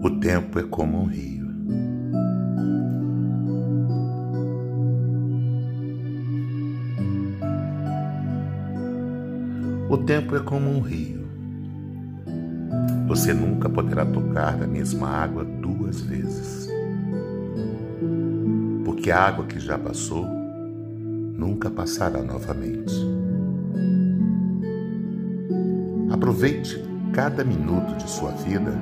O tempo é como um rio. O tempo é como um rio. Você nunca poderá tocar da mesma água duas vezes. Porque a água que já passou nunca passará novamente. Aproveite cada minuto de sua vida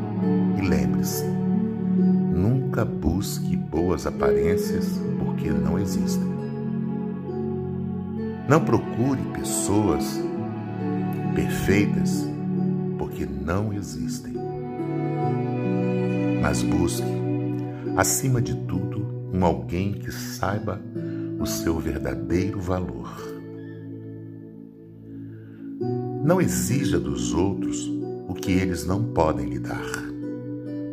lembre-se: nunca busque boas aparências porque não existem. Não procure pessoas perfeitas porque não existem. Mas busque, acima de tudo, um alguém que saiba o seu verdadeiro valor. Não exija dos outros o que eles não podem lhe dar,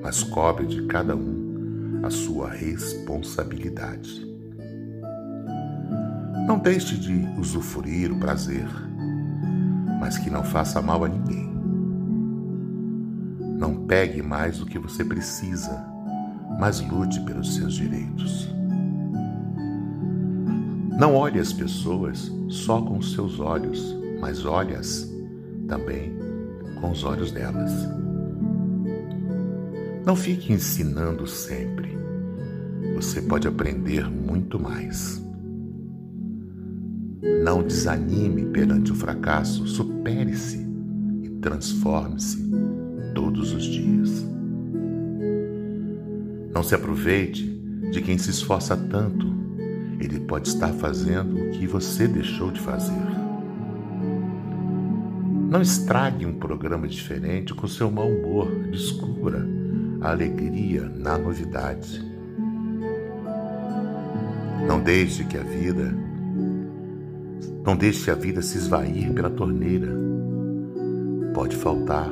mas cobre de cada um a sua responsabilidade. Não deixe de usufruir o prazer mas que não faça mal a ninguém. Não pegue mais do que você precisa, mas lute pelos seus direitos. Não olhe as pessoas só com os seus olhos, mas olhe-as também com os olhos delas. Não fique ensinando sempre. Você pode aprender muito mais. Não desanime perante o fracasso, supere-se e transforme-se todos os dias. Não se aproveite de quem se esforça tanto, ele pode estar fazendo o que você deixou de fazer. Não estrague um programa diferente com seu mau humor, descubra alegria na novidade. Não deixe que a vida não deixe a vida se esvair pela torneira. Pode faltar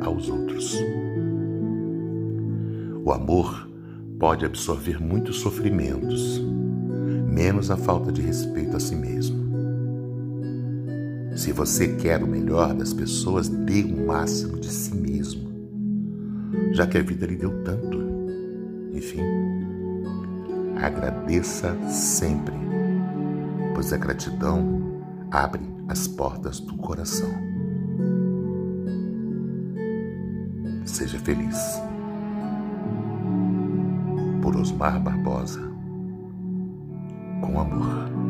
aos outros. O amor pode absorver muitos sofrimentos, menos a falta de respeito a si mesmo. Se você quer o melhor das pessoas, dê o máximo de si mesmo, já que a vida lhe deu tanto. Enfim, agradeça sempre pois a gratidão abre as portas do coração. Seja feliz. Por Osmar Barbosa, com amor.